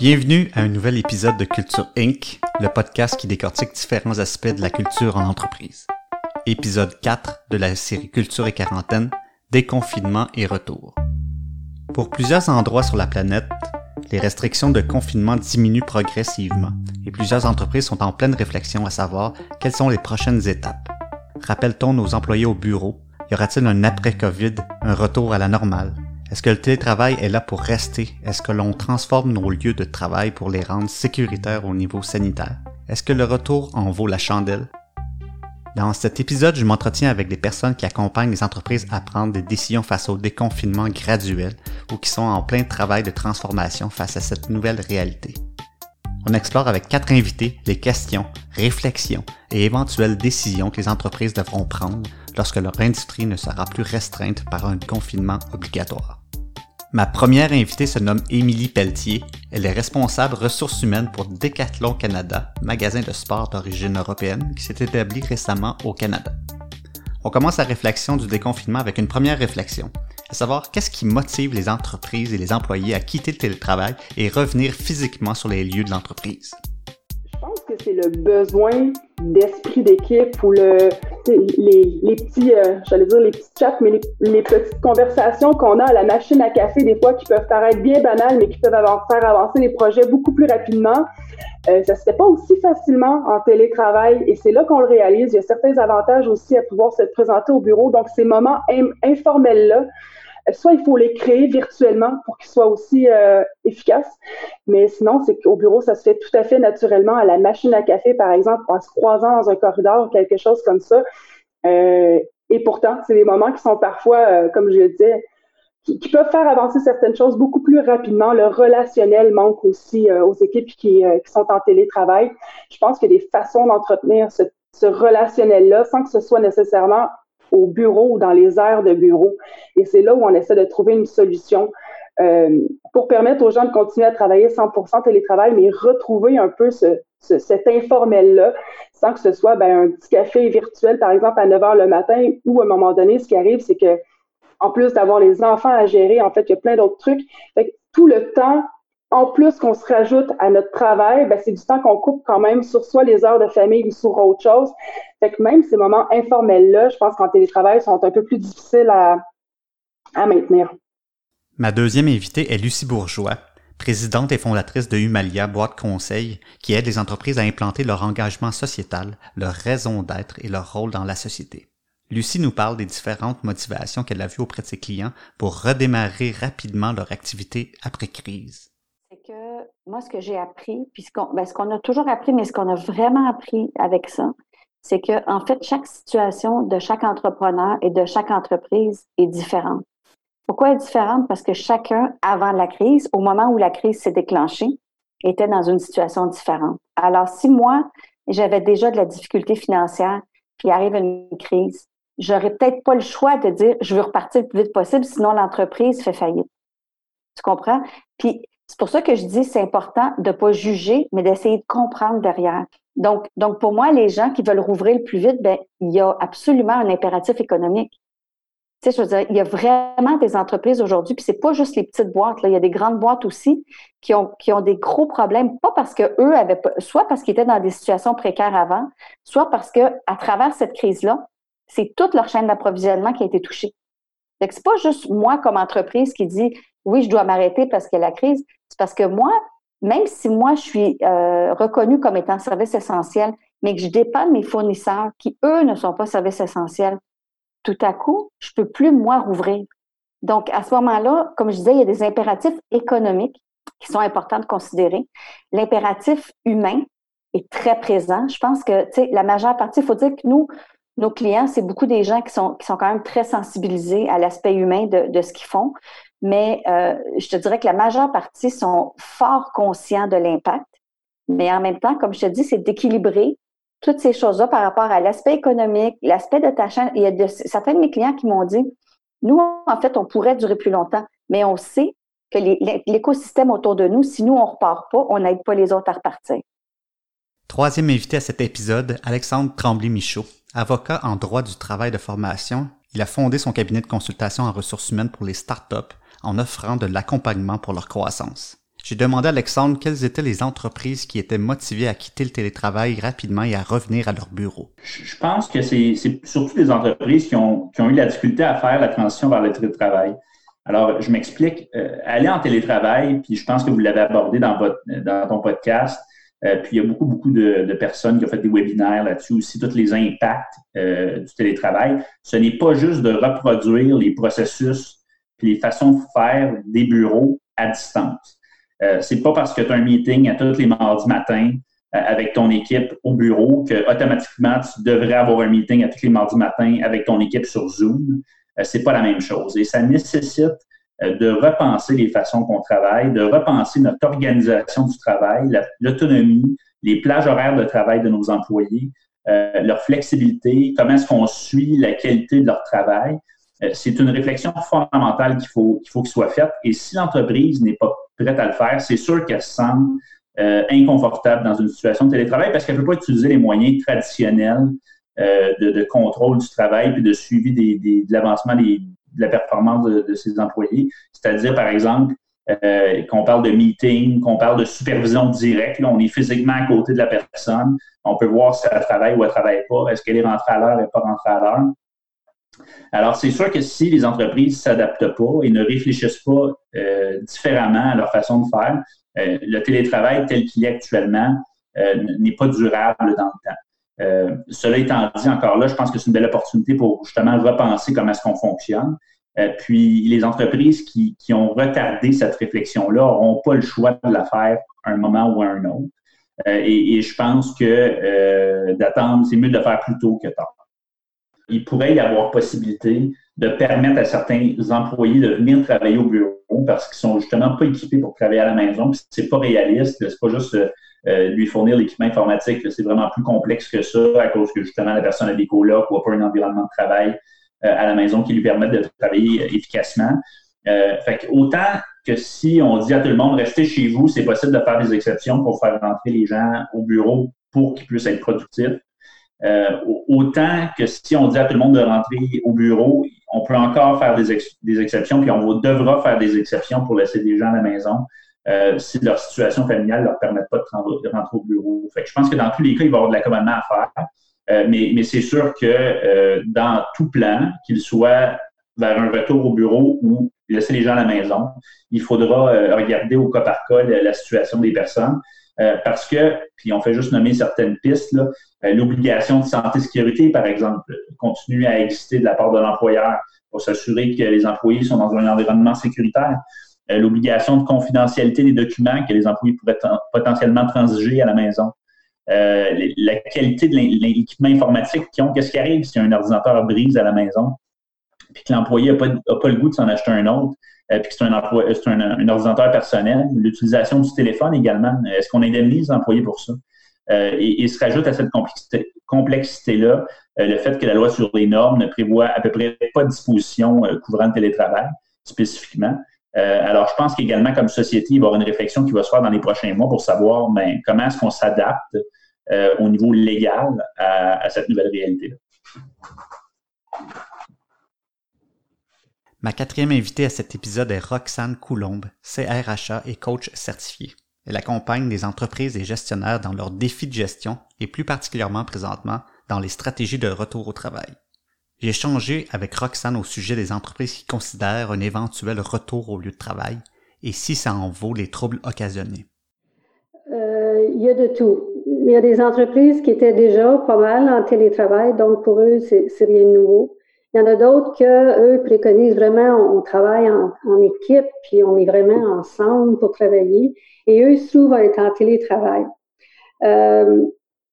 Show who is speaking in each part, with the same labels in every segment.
Speaker 1: Bienvenue à un nouvel épisode de Culture Inc., le podcast qui décortique différents aspects de la culture en entreprise. Épisode 4 de la série Culture et quarantaine, déconfinement et retour. Pour plusieurs endroits sur la planète, les restrictions de confinement diminuent progressivement et plusieurs entreprises sont en pleine réflexion à savoir quelles sont les prochaines étapes. Rappelle-t-on nos employés au bureau? Y aura-t-il un après-COVID, un retour à la normale? Est-ce que le télétravail est là pour rester? Est-ce que l'on transforme nos lieux de travail pour les rendre sécuritaires au niveau sanitaire? Est-ce que le retour en vaut la chandelle? Dans cet épisode, je m'entretiens avec des personnes qui accompagnent les entreprises à prendre des décisions face au déconfinement graduel ou qui sont en plein travail de transformation face à cette nouvelle réalité. On explore avec quatre invités les questions, réflexions et éventuelles décisions que les entreprises devront prendre lorsque leur industrie ne sera plus restreinte par un confinement obligatoire. Ma première invitée se nomme Émilie Pelletier. Elle est responsable ressources humaines pour Decathlon Canada, magasin de sport d'origine européenne qui s'est établi récemment au Canada. On commence la réflexion du déconfinement avec une première réflexion, à savoir qu'est-ce qui motive les entreprises et les employés à quitter le télétravail et revenir physiquement sur les lieux de l'entreprise.
Speaker 2: C'est le besoin d'esprit d'équipe ou le, les, les petits, euh, j'allais dire les petits chats, mais les, petites conversations qu'on a à la machine à café, des fois qui peuvent paraître bien banales, mais qui peuvent faire avancer les projets beaucoup plus rapidement. Euh, ça se fait pas aussi facilement en télétravail et c'est là qu'on le réalise. Il y a certains avantages aussi à pouvoir se présenter au bureau. Donc, ces moments informels-là, soit il faut les créer virtuellement pour qu'ils soient aussi euh, efficaces, mais sinon, c'est qu'au bureau, ça se fait tout à fait naturellement à la machine à café, par exemple, en se croisant dans un corridor, quelque chose comme ça. Euh, et pourtant, c'est des moments qui sont parfois, euh, comme je le disais, qui, peuvent faire avancer certaines choses beaucoup plus rapidement. Le relationnel manque aussi aux équipes qui, qui, sont en télétravail. Je pense a des façons d'entretenir ce, ce relationnel-là sans que ce soit nécessairement au bureau ou dans les aires de bureau. Et c'est là où on essaie de trouver une solution euh, pour permettre aux gens de continuer à travailler 100% télétravail, mais retrouver un peu ce, cet informel-là, sans que ce soit ben, un petit café virtuel, par exemple, à 9 h le matin, ou à un moment donné, ce qui arrive, c'est que en plus d'avoir les enfants à gérer, en fait, il y a plein d'autres trucs. Fait tout le temps en plus qu'on se rajoute à notre travail, ben, c'est du temps qu'on coupe quand même sur soit les heures de famille ou sur autre chose. Fait que même ces moments informels-là, je pense qu'en télétravail, sont un peu plus difficiles à, à maintenir.
Speaker 1: Ma deuxième invitée est Lucie Bourgeois, présidente et fondatrice de Humalia Boîte Conseil, qui aide les entreprises à implanter leur engagement sociétal, leur raison d'être et leur rôle dans la société. Lucie nous parle des différentes motivations qu'elle a vues auprès de ses clients pour redémarrer rapidement leur activité après crise
Speaker 3: moi, ce que j'ai appris, puis ben, ce qu'on a toujours appris, mais ce qu'on a vraiment appris avec ça, c'est que en fait, chaque situation de chaque entrepreneur et de chaque entreprise est différente. Pourquoi est différente? Parce que chacun, avant la crise, au moment où la crise s'est déclenchée, était dans une situation différente. Alors, si moi, j'avais déjà de la difficulté financière, puis arrive une crise, j'aurais peut-être pas le choix de dire je veux repartir le plus vite possible, sinon l'entreprise fait faillite. Tu comprends? Puis c'est pour ça que je dis c'est important de ne pas juger, mais d'essayer de comprendre derrière. Donc, donc, pour moi, les gens qui veulent rouvrir le plus vite, ben, il y a absolument un impératif économique. Tu sais, je veux dire, il y a vraiment des entreprises aujourd'hui, puis c'est pas juste les petites boîtes, il y a des grandes boîtes aussi qui ont, qui ont des gros problèmes, pas parce que eux avaient, soit parce qu'ils étaient dans des situations précaires avant, soit parce que à travers cette crise-là, c'est toute leur chaîne d'approvisionnement qui a été touchée. Donc, c'est pas juste moi comme entreprise qui dit oui, je dois m'arrêter parce qu'il y a la crise. Parce que moi, même si moi, je suis euh, reconnue comme étant service essentiel, mais que je dépends de mes fournisseurs qui, eux, ne sont pas service essentiel, tout à coup, je peux plus, moi, rouvrir. Donc, à ce moment-là, comme je disais, il y a des impératifs économiques qui sont importants de considérer. L'impératif humain est très présent. Je pense que, tu sais, la majeure partie, il faut dire que nous, nos clients, c'est beaucoup des gens qui sont, qui sont quand même très sensibilisés à l'aspect humain de ce qu'ils font mais euh, je te dirais que la majeure partie sont fort conscients de l'impact. Mais en même temps, comme je te dis, c'est d'équilibrer toutes ces choses-là par rapport à l'aspect économique, l'aspect de ta chaîne. Il y a certains de mes clients qui m'ont dit, nous, en fait, on pourrait durer plus longtemps, mais on sait que l'écosystème autour de nous, si nous, on repart pas, on n'aide pas les autres à repartir.
Speaker 1: Troisième invité à cet épisode, Alexandre Tremblay-Michaud, avocat en droit du travail de formation. Il a fondé son cabinet de consultation en ressources humaines pour les startups en offrant de l'accompagnement pour leur croissance. j'ai demandé à Alexandre quelles étaient les entreprises qui étaient motivées à quitter le télétravail rapidement et à revenir à leur bureau.
Speaker 4: Je pense que c'est surtout des entreprises qui ont, eu la difficulté à faire la transition vers le télétravail. Alors, je m'explique. Euh, aller en télétravail, puis je pense que vous l'avez abordé dans ton podcast, euh, puis il y a beaucoup, beaucoup de, personnes qui ont fait des webinaires là-dessus aussi, tous les impacts euh, du télétravail. Ce n'est pas juste de reproduire les processus puis les façons de faire des bureaux à distance. Euh, c'est pas parce que tu as un meeting à tous les mardis matins avec ton équipe au bureau que automatiquement tu devrais avoir un meeting à tous les mardis matins avec ton équipe sur Zoom. c'est pas la même chose. Et ça nécessite euh, de repenser les façons qu'on travaille, de repenser notre organisation du travail, l'autonomie, les plages horaires de travail de nos employés, euh, leur flexibilité, comment est-ce qu'on suit la qualité de leur travail. Euh, c'est une réflexion fondamentale qu'il faut qu'il faut qu'il soit faite. Et si l'entreprise n'est pas prête à le faire, c'est sûr qu'elle se sent inconfortable dans une situation de télétravail parce qu'elle ne peut pas utiliser les moyens traditionnels de, contrôle du travail puis de suivi des, de l'avancement des, de la performance de, ses employés. C'est-à-dire, par exemple, euh, qu'on parle de meeting, qu'on parle de supervision directe. Là, on est physiquement à côté de la personne. On peut voir si elle travaille ou elle travaille pas. Est-ce qu'elle est rentrée à l'heure, n'est pas rentrée à l'heure. Alors, c'est sûr que si les entreprises ne s'adaptent pas et ne réfléchissent pas euh, différemment à leur façon de faire, euh, le télétravail tel qu'il est actuellement n'est pas durable dans le temps. Euh, cela étant dit, encore là, je pense que c'est une belle opportunité pour justement repenser comment est-ce qu'on fonctionne. Euh, puis les entreprises qui, ont retardé cette réflexion-là n'auront pas le choix de la faire à un moment ou à un autre. Euh, et, je pense que d'attendre, c'est mieux de faire plus tôt que tard. Il pourrait y avoir possibilité de permettre à certains employés de venir travailler au bureau parce qu'ils sont justement pas équipés pour travailler à la maison. C'est pas réaliste. C'est pas juste euh, lui fournir l'équipement informatique. C'est vraiment plus complexe que ça à cause que justement la personne a des colocs ou n'a pas un environnement de travail euh, à la maison qui lui permette de travailler efficacement. Euh, fait autant que si on dit à tout le monde restez chez vous, c'est possible de faire des exceptions pour faire rentrer les gens au bureau pour qu'ils puissent être productifs. Autant que si on dit à tout le monde de rentrer au bureau, on peut encore faire des, exceptions, puis on devra faire des exceptions pour laisser des gens à la maison euh, si leur situation familiale ne leur permet pas de, rentrer au bureau. Je pense que dans tous les cas, il va y avoir de l'accommodement à faire. Euh, mais, c'est sûr que euh, dans tout plan, qu'il soit vers un retour au bureau ou laisser les gens à la maison, il faudra regarder au cas par cas la, situation des personnes. Parce que, puis on fait juste nommer certaines pistes, l'obligation de santé-sécurité, par exemple, continue à exister de la part de l'employeur pour s'assurer que les employés sont dans un environnement sécuritaire. Euh, l'obligation de confidentialité des documents que les employés pourraient potentiellement transiger à la maison. Euh, la qualité de l'équipement informatique qui ont, qu'est-ce qui arrive si un ordinateur brise à la maison, puis que l'employé n'a pas, pas, le goût de s'en acheter un autre, euh, puis que c'est un, un, ordinateur personnel. L'utilisation du téléphone également, est-ce qu'on indemnise l'employé pour ça? et, il se rajoute à cette complexité-là le fait que la loi sur les normes ne prévoit à peu près pas de disposition couvrant le télétravail spécifiquement. Euh, alors, je pense qu'également, comme société, il va y avoir une réflexion qui va se faire dans les prochains mois pour savoir ben, comment est-ce qu'on s'adapte euh, au niveau légal à, cette nouvelle réalité-là.
Speaker 1: Ma quatrième invitée à cet épisode est Roxane Coulombe, CRHA et coach certifié. Elle accompagne les entreprises et gestionnaires dans leurs défis de gestion et plus particulièrement présentement dans les stratégies de retour au travail. J'ai échangé avec Roxane au sujet des entreprises qui considèrent un éventuel retour au lieu de travail et si ça en vaut les troubles occasionnés.
Speaker 5: Euh, il y a de tout. Il y a des entreprises qui étaient déjà pas mal en télétravail, donc pour eux, c'est rien de nouveau. Il y en a d'autres que eux préconisent vraiment, on, travaille en, équipe, puis on est vraiment ensemble pour travailler. Et eux, à être en télétravail. Euh,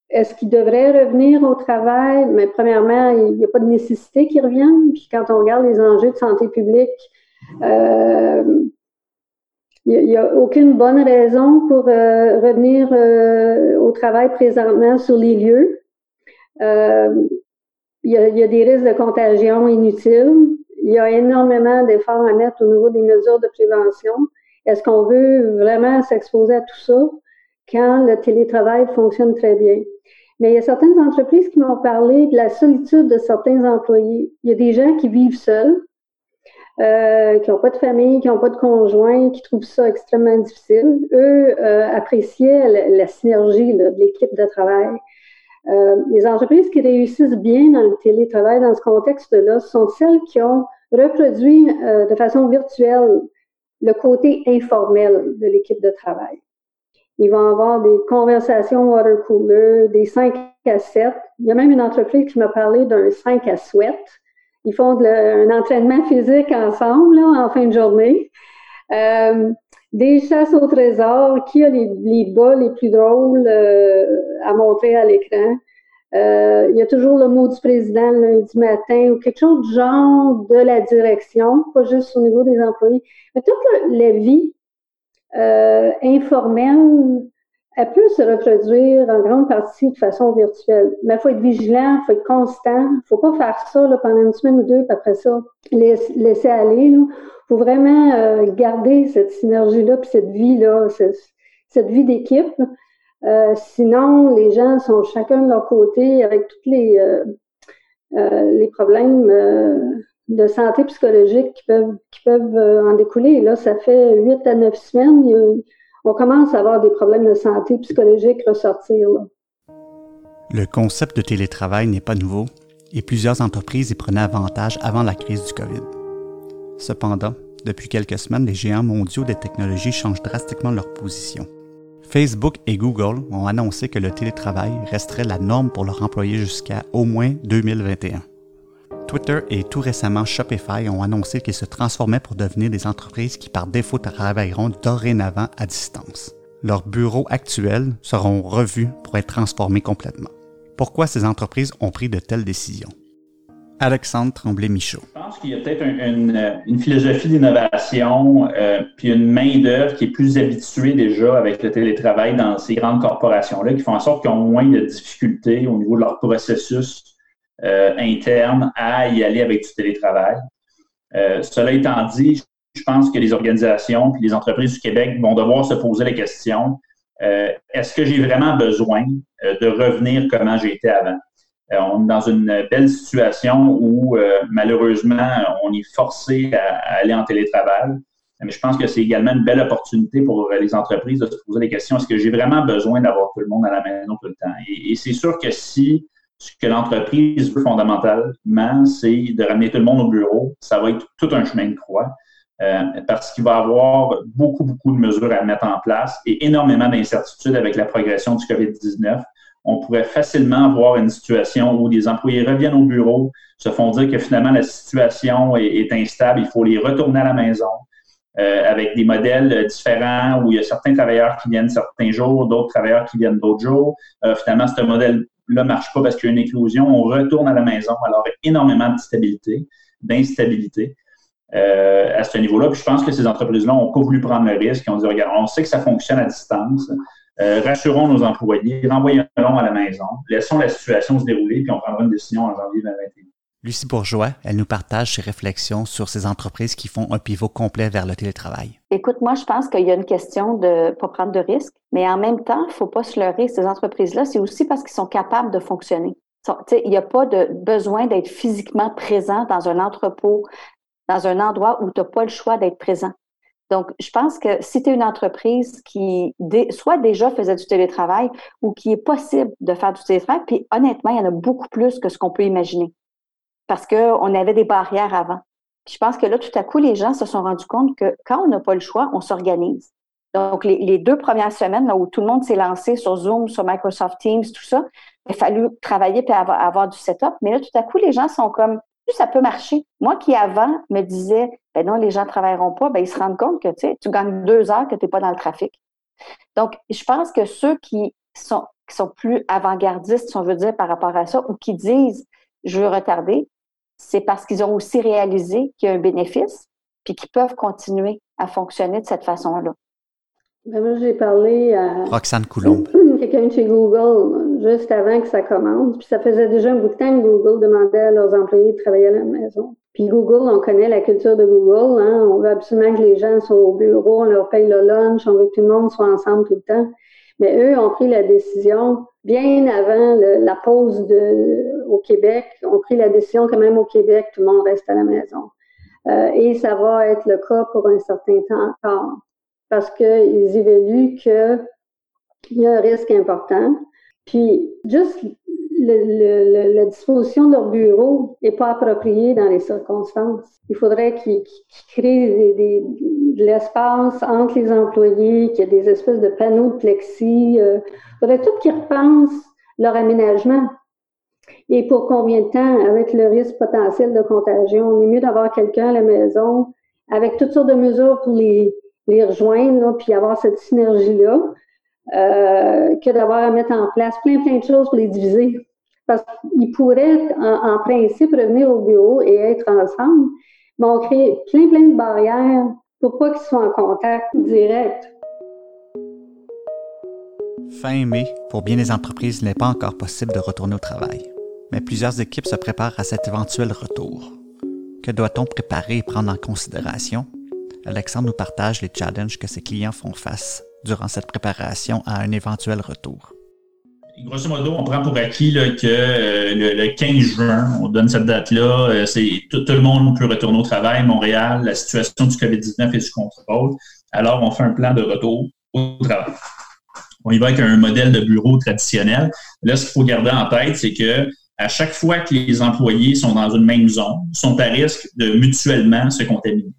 Speaker 5: est-ce qu'il devrait revenir au travail? Mais premièrement, il n'y a pas de nécessité qu'il revienne. Puis quand on regarde les enjeux de santé publique, euh, il n'y a, aucune bonne raison pour euh, revenir euh, au travail présentement sur les lieux. Il, y a, des risques de contagion inutiles. Il y a énormément d'efforts à mettre au niveau des mesures de prévention. Est-ce qu'on veut vraiment s'exposer à tout ça quand le télétravail fonctionne très bien? Mais il y a certaines entreprises qui m'ont parlé de la solitude de certains employés. Il y a des gens qui vivent seuls. euh, qui n'ont pas de famille, qui n'ont pas de conjoint, qui trouvent ça extrêmement difficile. Eux euh, appréciaient la, synergie de l'équipe de travail. Euh, les entreprises qui réussissent bien dans le télétravail dans ce contexte-là sont celles qui ont reproduit de façon virtuelle le côté informel de l'équipe de travail. Ils vont avoir des conversations water cooler, des 5 à 7. Il y a même une entreprise qui m'a parlé d'un 5 à sweat ils font un entraînement physique ensemble en fin de journée. Euh, des chasses au trésor, qui a les, les bas les plus drôles euh, à montrer à l'écran? Euh, il y a toujours le mot du président lundi matin ou quelque chose de genre de la direction, pas juste au niveau des employés. Mais toute la vie informelle elle peut se reproduire en grande partie de façon virtuelle. Mais il faut être vigilant, il faut être constant. Il ne faut pas faire ça là, pendant une semaine ou deux, puis après ça, laisser aller. Il faut vraiment euh, garder cette synergie-là, puis cette vie-là, cette, vie d'équipe. Euh, sinon, les gens sont chacun de leur côté avec tous les, euh, les problèmes de santé psychologique qui peuvent, qui peuvent en découler. là, ça fait huit à neuf semaines on commence à avoir des problèmes de santé psychologique ressortir.
Speaker 1: Le concept de télétravail n'est pas nouveau et plusieurs entreprises y prenaient avantage avant la crise du COVID. Cependant, depuis quelques semaines, les géants mondiaux des technologies changent drastiquement leur position. Facebook et Google ont annoncé que le télétravail resterait la norme pour leurs employés jusqu'à au moins 2021. Twitter et tout récemment Shopify ont annoncé qu'ils se transformaient pour devenir des entreprises qui par défaut travailleront dorénavant à distance. Leurs bureaux actuels seront revus pour être transformés complètement. Pourquoi ces entreprises ont pris de telles décisions? Alexandre Tremblay-Michaud.
Speaker 4: Je pense qu'il y a peut-être une, philosophie d'innovation euh, puis une main-d'œuvre qui est plus habituée déjà avec le télétravail dans ces grandes corporations-là qui font en sorte qu'ils ont moins de difficultés au niveau de leur processus euh, interne à y aller avec du télétravail. Euh, cela étant dit, je pense que les organisations et les entreprises du Québec vont devoir se poser la question euh, est-ce que j'ai vraiment besoin de revenir comment j'étais avant? on est dans une belle situation où malheureusement on est forcé à, aller en télétravail. Mais je pense que c'est également une belle opportunité pour les entreprises de se poser la question est-ce que j'ai vraiment besoin d'avoir tout le monde à la maison tout le temps? et c'est sûr que si ce que l'entreprise veut fondamentalement, c'est de ramener tout le monde au bureau. Ça va être tout un chemin de croix euh, parce qu'il va y avoir beaucoup, beaucoup de mesures à mettre en place et énormément d'incertitudes avec la progression du COVID-19. On pourrait facilement avoir une situation où des employés reviennent au bureau, se font dire que finalement la situation est, instable, il faut les retourner à la maison. Euh, avec des modèles différents où il y a certains travailleurs qui viennent certains jours, d'autres travailleurs qui viennent d'autres jours. Euh, finalement, un modèle là marche pas parce qu'il y a une éclosion, on retourne à la maison. Alors, énormément de stabilité, d'instabilité euh, à ce niveau-là. Puis je pense que ces entreprises-là n'ont pas voulu prendre le risque. Ils ont dit, regarde, on sait que ça fonctionne à distance. Euh, rassurons nos employés, renvoyons-les à la maison, laissons la situation se dérouler, puis on prendra une décision en janvier 2021.
Speaker 1: Lucie Bourgeois, elle nous partage ses réflexions sur ces entreprises qui font un pivot complet vers le télétravail.
Speaker 3: Écoute, moi, je pense qu'il y a une question de pas prendre de risques, mais en même temps, il ne faut pas se leurrer. Ces entreprises-là, c'est aussi parce qu'ils sont capables de fonctionner. Il n'y a pas de besoin d'être physiquement présent dans un entrepôt, dans un endroit où tu n'as pas le choix d'être présent. Donc, je pense que si tu es une entreprise qui soit déjà faisait du télétravail ou qui est possible de faire du télétravail, puis honnêtement, il y en a beaucoup plus que ce qu'on peut imaginer parce qu'on avait des barrières avant. je pense que là, tout à coup, les gens se sont rendus compte que quand on n'a pas le choix, on s'organise. Donc, les, deux premières semaines où tout le monde s'est lancé sur Zoom, sur Microsoft Teams, tout ça, il a fallu travailler et avoir, du setup. Mais là, tout à coup, les gens sont comme, ça peut marcher. Moi qui avant me disais, ben non, les gens ne travailleront pas, ben ils se rendent compte que tu gagnes deux heures que tu n'es pas dans le trafic. Donc, je pense que ceux qui sont, qui sont plus avant-gardistes, si on veut dire, par rapport à ça, ou qui disent, je veux retarder, c'est parce qu'ils ont aussi réalisé qu'il y a un bénéfice, puis qu'ils peuvent continuer à fonctionner de cette façon-là.
Speaker 5: Ben, moi, j'ai parlé à
Speaker 1: Roxane Coulombe.
Speaker 5: Quelqu'un chez Google juste avant que ça commence. Puis ça faisait déjà un bout de temps que Google demandait à leurs employés de travailler à la maison. Puis Google, on connaît la culture de Google. Hein? On veut absolument que les gens soient au bureau, on leur paye le lunch, on veut que tout le monde soit ensemble tout le temps. Mais eux ont pris la décision bien avant la pause au Québec. ont pris la décision quand même au Québec, tout le monde reste à la maison. Euh, et ça va être le cas pour un certain temps encore, parce qu'ils évaluent qu'il y a un risque important. Puis, juste le, la disposition de leur bureau n'est pas appropriée dans les circonstances. Il faudrait qu'ils créent des, de l'espace entre les employés, qu'il y ait des espèces de panneaux de plexi. Euh, il faudrait tout qu'ils repensent leur aménagement. Et pour combien de temps, avec le risque potentiel de contagion, on est mieux d'avoir quelqu'un à la maison avec toutes sortes de mesures pour les, les rejoindre, là, puis avoir cette synergie-là, euh, que d'avoir à mettre en place plein, plein de choses pour les diviser. Parce qu'ils pourraient, en, principe, revenir au bureau et être ensemble, mais on crée plein, plein de barrières pour pas qu'ils soient en contact direct.
Speaker 1: Fin mai, pour bien des entreprises, il n'est pas encore possible de retourner au travail. Mais plusieurs équipes se préparent à cet éventuel retour. Que doit-on préparer et prendre en considération? Alexandre nous partage les challenges que ses clients font face durant cette préparation à un éventuel retour.
Speaker 4: Grosso modo, on prend pour acquis que euh, le, 15 juin, on donne cette date-là, euh, c'est tout, le monde peut retourner au travail. Montréal, la situation du COVID-19 est sous contrôle. Alors, on fait un plan de retour au travail. On y va avec un modèle de bureau traditionnel. Là, ce qu'il faut garder en tête, c'est que à chaque fois que les employés sont dans une même zone, sont à risque de mutuellement se contaminer.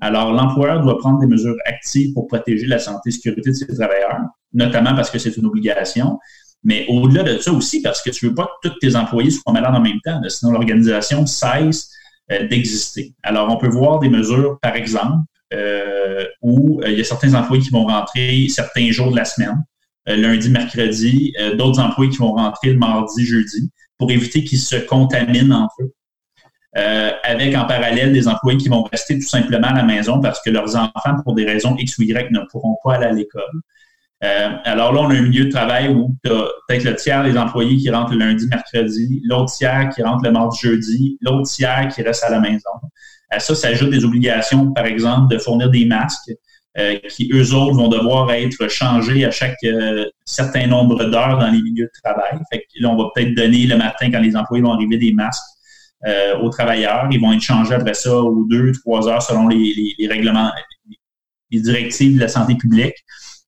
Speaker 4: Alors, l'employeur doit prendre des mesures actives pour protéger la santé et sécurité de ses travailleurs, notamment parce que c'est une obligation, mais au-delà de ça aussi, parce que tu veux pas que tous tes employés soient malades en même temps, sinon l'organisation cesse euh, d'exister. Alors, on peut voir des mesures, par exemple, euh, où euh, il y a certains employés qui vont rentrer certains jours de la semaine, lundi, mercredi, d'autres employés qui vont rentrer le mardi, jeudi, pour éviter qu'ils se contaminent entre eux. avec en parallèle des employés qui vont rester tout simplement à la maison parce que leurs enfants, pour des raisons X ou Y, ne pourront pas aller à l'école. Euh, alors là, on a un milieu de travail où tu as peut-être le tiers des employés qui rentrent le lundi, mercredi, l'autre tiers qui rentre le mardi, jeudi, l'autre tiers qui reste à la maison. À ça s'ajoutent des obligations, par exemple, de fournir des masques euh, qui, eux autres, vont devoir être changés à chaque euh, certain nombre d'heures dans les milieux de travail. Fait que là, on va peut-être donner le matin, quand les employés vont arriver, des masques aux travailleurs. Ils vont être changés après ça aux deux, trois heures selon les, les règlements, les directives de la santé publique.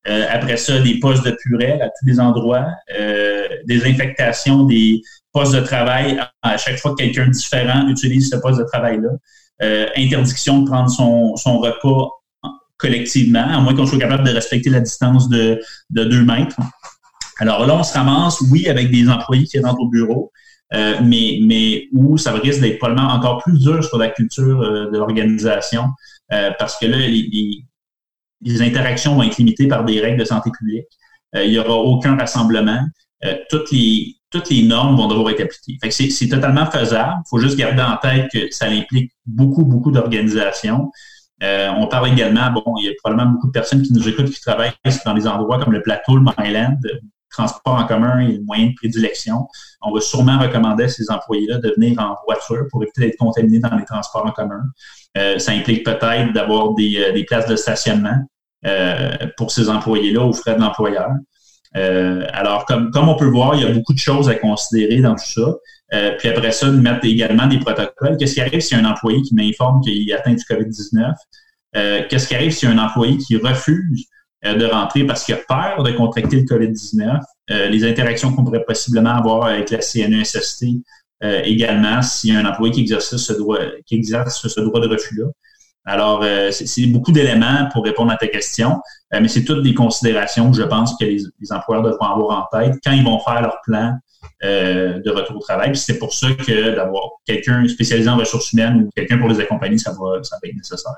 Speaker 4: Euh, après ça, des postes de purée à tous les endroits, euh, des infectations des postes de travail à chaque fois que quelqu'un différent utilise ce poste de travail-là. Euh, interdiction de prendre son, son repas collectivement, à moins qu'on soit capable de respecter la distance de, de deux mètres. Alors là, on se ramasse, oui, avec des employés qui rentrent au bureau, euh, mais, mais où ça risque d'être probablement encore plus dur sur la culture euh, de l'organisation, euh, parce que là, les, les, les interactions vont être limitées par des règles de santé publique. Euh, il n'y aura aucun rassemblement. Euh, toutes les toutes les normes vont devoir être appliquées. c'est totalement faisable. Il faut juste garder en tête que ça implique beaucoup, beaucoup d'organisations. Euh, on parle également, bon, il y a probablement beaucoup de personnes qui nous écoutent qui travaillent dans des endroits comme le plateau, le Myland, transport en commun et le moyen de prédilection. On va sûrement recommander à ces employés-là de venir en voiture pour éviter d'être contaminés dans les transports en commun. Euh, ça implique peut-être d'avoir des, euh, des, places de stationnement euh, pour ces employés-là aux frais de l'employeur. alors, comme, comme on peut voir, il y a beaucoup de choses à considérer dans tout ça. puis après ça, mettre également des protocoles. Qu'est-ce qui arrive si un employé qui m'informe qu'il atteint du COVID-19? Qu'est-ce qui arrive si un employé qui refuse de rentrer parce qu'il a peur de contracter le COVID-19? les interactions qu'on pourrait possiblement avoir avec la CNESST euh, également s'il y a un employé qui exerce ce droit, qui exerce ce droit de refus-là. Alors, euh, c'est beaucoup d'éléments pour répondre à ta question, euh, mais c'est toutes des considérations que je pense que les, employeurs devront avoir en tête quand ils vont faire leur plan de retour au travail. C'est pour ça que d'avoir quelqu'un spécialisé en ressources humaines ou quelqu'un pour les accompagner, ça va, ça va être nécessaire.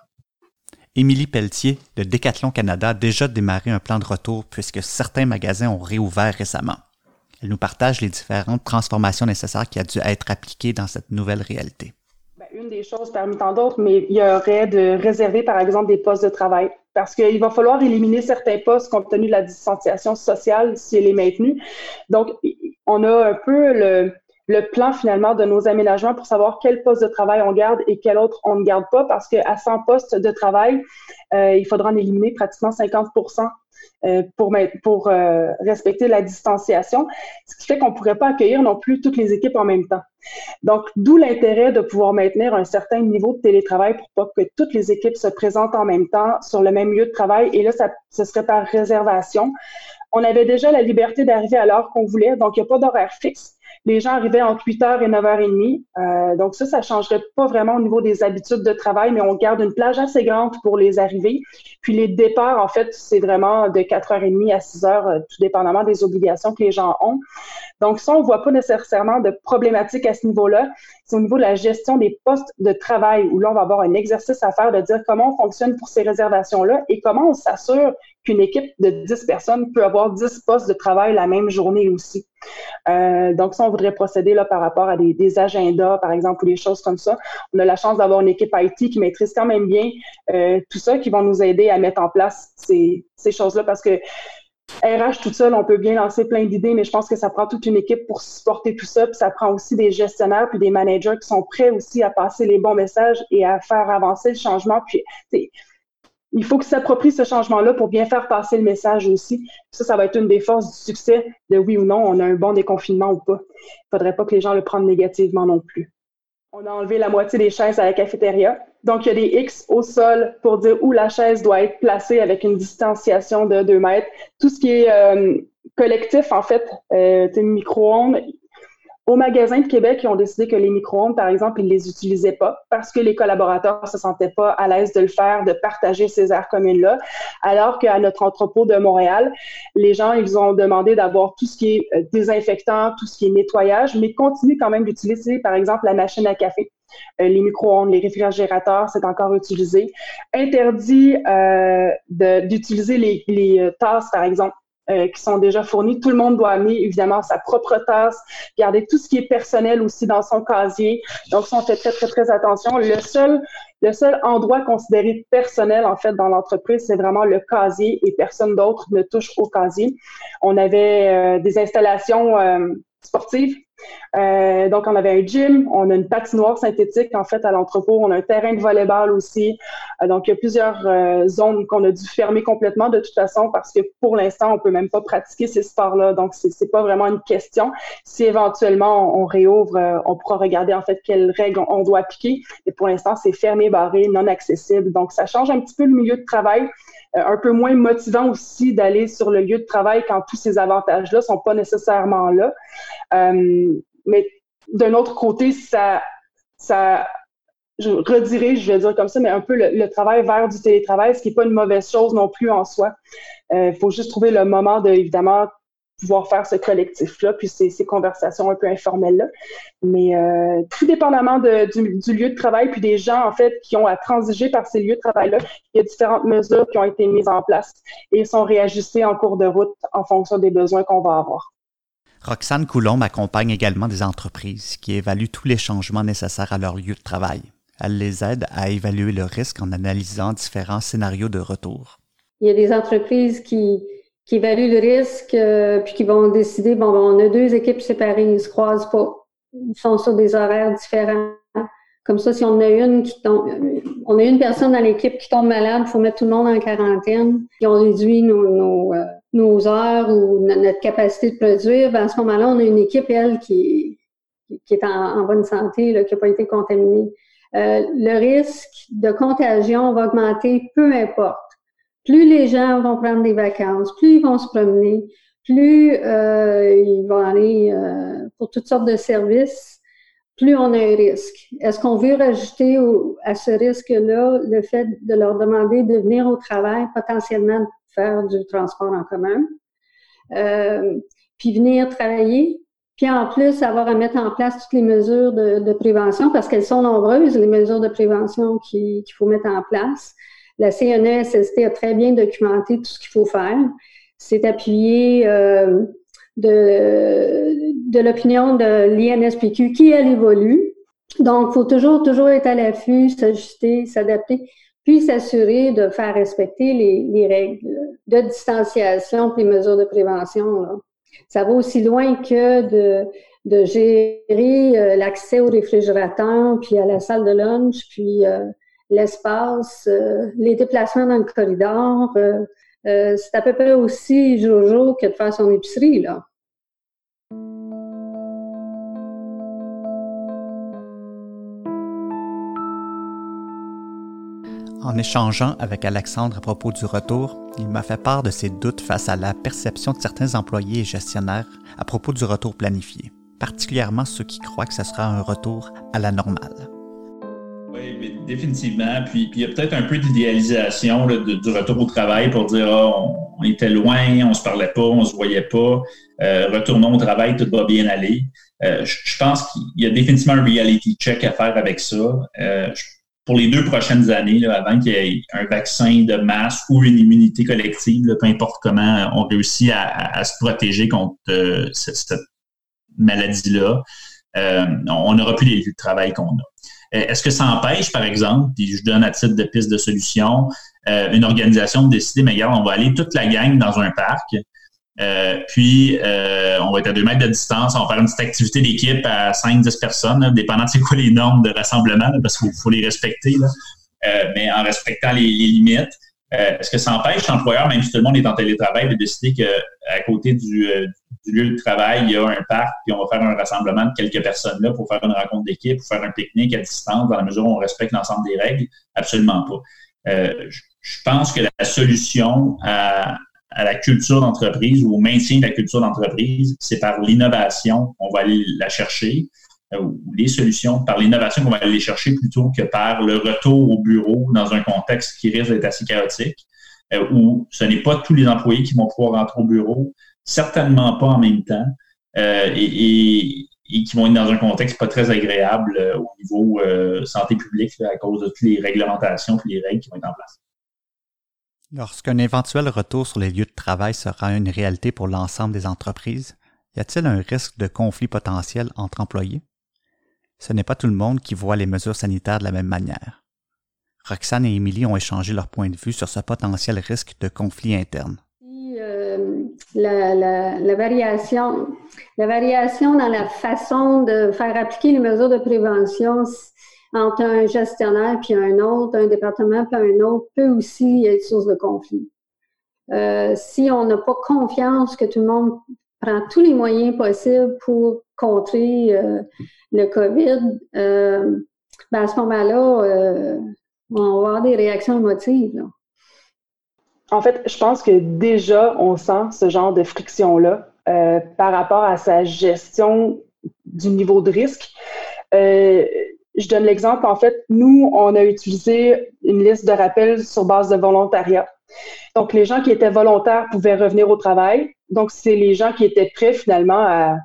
Speaker 1: Émilie Pelletier de Decathlon Canada a déjà démarré un plan de retour puisque certains magasins ont réouvert récemment. Elle nous partage les différentes transformations nécessaires qui a dû être appliquées dans cette nouvelle réalité.
Speaker 2: Ben, une des choses parmi tant d'autres, mais il y aurait de réserver, par exemple, des postes de travail. Parce qu'il va falloir éliminer certains postes compte tenu de la distanciation sociale si elle est maintenue. Donc, on a un peu le, le plan finalement de nos aménagements pour savoir quel poste de travail on garde et quel autre on ne garde pas parce qu'à 100 postes de travail, euh, il faudra en éliminer pratiquement 50% euh, pour, pour euh, respecter la distanciation, ce qui fait qu'on ne pourrait pas accueillir non plus toutes les équipes en même temps. Donc, d'où l'intérêt de pouvoir maintenir un certain niveau de télétravail pour pas que toutes les équipes se présentent en même temps sur le même lieu de travail. Et là, ça, ce serait par réservation. On avait déjà la liberté d'arriver à l'heure qu'on voulait, donc il n'y a pas d'horaire fixe les gens arrivaient entre 8h et 9h30. Euh, donc ça, ça ne changerait pas vraiment au niveau des habitudes de travail, mais on garde une plage assez grande pour les arrivées. Puis les départs, en fait, c'est vraiment de 4h30 à 6h, euh, tout dépendamment des obligations que les gens ont. Donc ça, on ne voit pas nécessairement de problématique à ce niveau-là. C'est au niveau de la gestion des postes de travail où là, on va avoir un exercice à faire de dire comment on fonctionne pour ces réservations-là et comment on s'assure qu'une équipe de 10 personnes peut avoir 10 postes de travail la même journée aussi. Euh, donc, ça, on voudrait procéder là par rapport à des, agendas, par exemple, ou des choses comme ça. On a la chance d'avoir une équipe IT qui maîtrise quand même bien euh, tout ça, qui vont nous aider à mettre en place ces, choses-là parce que RH tout seul, on peut bien lancer plein d'idées, mais je pense que ça prend toute une équipe pour supporter tout ça. Puis ça prend aussi des gestionnaires puis des managers qui sont prêts aussi à passer les bons messages et à faire avancer le changement. Puis il faut qu'ils s'approprient ce changement-là pour bien faire passer le message aussi. Ça, ça va être une des forces du succès de oui ou non, on a un bon déconfinement ou pas. Il faudrait pas que les gens le prennent négativement non plus. On a enlevé la moitié des chaises à la cafétéria. Donc, il y a des X au sol pour dire où la chaise doit être placée avec une distanciation de 2 mètres. Tout ce qui est euh, collectif, en fait, euh, micro-ondes, au magasin de Québec, ils ont décidé que les micro-ondes, par exemple, ils les utilisaient pas parce que les collaborateurs se sentaient pas à l'aise de le faire, de partager ces aires communes-là. Alors qu'à notre entrepôt de Montréal, les gens, ils ont demandé d'avoir tout ce qui est euh, désinfectant, tout ce qui est nettoyage, mais continuent quand même d'utiliser, par exemple, la machine à café. Euh, les micro-ondes, les réfrigérateurs, c'est encore utilisé. Interdit euh, d'utiliser les, les euh, tasses, par exemple, euh, qui sont déjà fournis. Tout le monde doit amener évidemment sa propre tasse, garder tout ce qui est personnel aussi dans son casier. Donc, ça, on fait très, très, très attention. Le seul, le seul endroit considéré personnel, en fait, dans l'entreprise, c'est vraiment le casier et personne d'autre ne touche au casier. On avait euh, des installations euh, sportives euh, donc, on avait un gym, on a une patinoire synthétique en fait à l'entrepôt, on a un terrain de volleyball aussi. Euh, donc, il y a plusieurs euh, zones qu'on a dû fermer complètement de toute façon parce que pour l'instant, on peut même pas pratiquer ces sports-là. Donc, c'est, c'est pas vraiment une question. Si éventuellement on, réouvre, on pourra regarder en fait quelles règles on, doit appliquer. Mais pour l'instant, c'est fermé, barré, non accessible. Donc, ça change un petit peu le milieu de travail. un peu moins motivant aussi d'aller sur le lieu de travail quand tous ces avantages-là sont pas nécessairement là. Mais d'un autre côté, ça, je redirige, je vais dire comme ça, mais un peu le, travail vers du télétravail, ce qui n'est pas une mauvaise chose non plus en soi. Il euh, faut juste trouver le moment de, évidemment, pouvoir faire ce collectif-là, puis ces, conversations un peu informelles-là. Mais euh, tout dépendamment du, du, lieu de travail, puis des gens, en fait, qui ont à transiger par ces lieux de travail-là, il y a différentes mesures qui ont été mises en place et sont réajustées en cours de route en fonction des besoins qu'on va avoir.
Speaker 1: Roxane Coulombe accompagne également des entreprises qui évaluent tous les changements nécessaires à leur lieu de travail. Elle les aide à évaluer le risque en analysant différents scénarios de retour.
Speaker 5: Il y a des entreprises qui, qui évaluent le risque euh, puis qui vont décider, bon, on a deux équipes séparées, ils ne se croisent pas. Ils sont sur des horaires différents. Comme ça, si on a une qui tombe, on a une personne dans l'équipe qui tombe malade, il faut mettre tout le monde en quarantaine. Et on réduit nos, nos, euh, nos heures ou notre capacité de produire. Ben à ce moment-là, on a une équipe, elle, qui, qui est en, bonne santé, là, qui n'a pas été contaminée. Euh, le risque de contagion va augmenter, peu importe. Plus les gens vont prendre des vacances, plus ils vont se promener, plus euh, ils vont aller euh, pour toutes sortes de services, plus on a un risque. Est-ce qu'on veut rajouter à ce risque-là le fait de leur demander de venir au travail, potentiellement faire du transport en commun, euh, puis venir travailler, puis en plus avoir à mettre en place toutes les mesures de, prévention, parce qu'elles sont nombreuses, les mesures de prévention qu'il faut mettre en place. La CNESST a très bien documenté tout ce qu'il faut faire. C'est appuyé euh, de, l'opinion de l'INSPQ qui, elle, évolue. Donc, il faut toujours, toujours être à l'affût, s'ajuster, s'adapter, puis s'assurer de faire respecter les, les, règles de distanciation et les mesures de prévention. Là. Ça va aussi loin que de, de gérer l'accès au réfrigérateur, puis à la salle de lunch, puis l'espace, les déplacements dans le corridor. c'est à peu près aussi Jojo que de faire son épicerie, là.
Speaker 1: En échangeant avec Alexandre à propos du retour, il m'a fait part de ses doutes face à la perception de certains employés et gestionnaires à propos du retour planifié, particulièrement ceux qui croient que ce sera un retour à la normale.
Speaker 4: Oui, définitivement. Puis, il y a peut-être un peu d'idéalisation du retour au travail pour dire ah, on, était loin, on se parlait pas, on se voyait pas, euh, retournons au travail, tout va bien aller. Euh, je, pense qu'il y a définitivement un reality check à faire avec ça. Euh, pour les deux prochaines années, avant qu'il y ait un vaccin de masse ou une immunité collective, peu importe comment on réussit à, se protéger contre euh, cette, maladie-là, euh, on n'aura plus les lieux de travail qu'on a. Euh, est-ce que ça empêche, par exemple, puis je donne à titre de piste de solution, une organisation de décider, mais regarde, on va aller toute la gang dans un parc, euh, puis, euh, on va être à deux mètres de distance. On va faire une petite activité d'équipe à 5-10 personnes, dépendant de c'est quoi les normes de rassemblement, parce qu'il faut les respecter, euh, mais en respectant les, limites. Est-ce que ça empêche l'employeur, même si tout le monde est en télétravail, de décider qu'à côté du, lieu de travail, il y a un parc, puis on va faire un rassemblement de quelques personnes là pour faire une rencontre d'équipe, pour faire un pique-nique à distance, dans la mesure où on respecte l'ensemble des règles? Absolument pas. je pense que la solution à, à la culture d'entreprise ou au maintien de la culture d'entreprise, c'est par l'innovation qu'on va aller la chercher, euh, ou les solutions, par l'innovation qu'on va aller les chercher plutôt que par le retour au bureau dans un contexte qui risque d'être assez chaotique, euh, où ce n'est pas tous les employés qui vont pouvoir rentrer au bureau, certainement pas en même temps, euh, et, qui vont être dans un contexte pas très agréable au niveau santé publique à cause de toutes les réglementations et les règles qui vont être en place.
Speaker 1: Lorsqu'un éventuel retour sur les lieux de travail sera une réalité pour l'ensemble des entreprises, y a-t-il un risque de conflit potentiel entre employés? Ce n'est pas tout le monde qui voit les mesures sanitaires de la même manière. Roxane et Émilie ont échangé leur point de vue sur ce potentiel risque de conflit interne.
Speaker 5: Euh, la, variation, la variation dans la façon de faire appliquer les mesures de prévention, entre un gestionnaire puis un autre, un département puis un autre, peut aussi être source de conflit. Euh, si on n'a pas confiance que tout le monde prend tous les moyens possibles pour contrer euh, le COVID, euh, ben à ce moment-là, on va avoir des réactions émotives.
Speaker 2: En fait, je pense que déjà, on sent ce genre de friction-là par rapport à sa gestion du niveau de risque. Je donne l'exemple, en fait, nous, on a utilisé une liste de rappels sur base de volontariat. Donc, les gens qui étaient volontaires pouvaient revenir au travail. Donc, c'est les gens qui étaient prêts finalement à,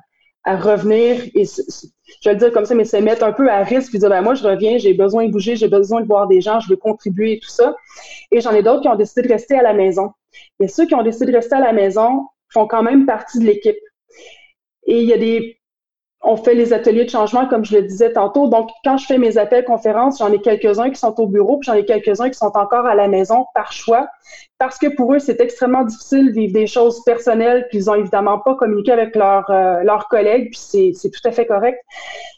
Speaker 2: revenir et, je vais le dire comme ça, mais se mettre un peu à risque et dire, ben, moi, je reviens, j'ai besoin de bouger, j'ai besoin de voir des gens, je veux contribuer et tout ça. Et j'en ai d'autres qui ont décidé de rester à la maison. Et ceux qui ont décidé de rester à la maison font quand même partie de l'équipe. Et il y a des on fait les ateliers de changement, comme je le disais tantôt. Donc, quand je fais mes appels conférences, j'en ai quelques-uns qui sont au bureau, puis j'en ai quelques-uns qui sont encore à la maison par choix, parce que pour eux, c'est extrêmement difficile de vivre des choses personnelles qu'ils ont évidemment pas communiqué avec leurs euh, leurs collègues, puis c'est tout à fait correct.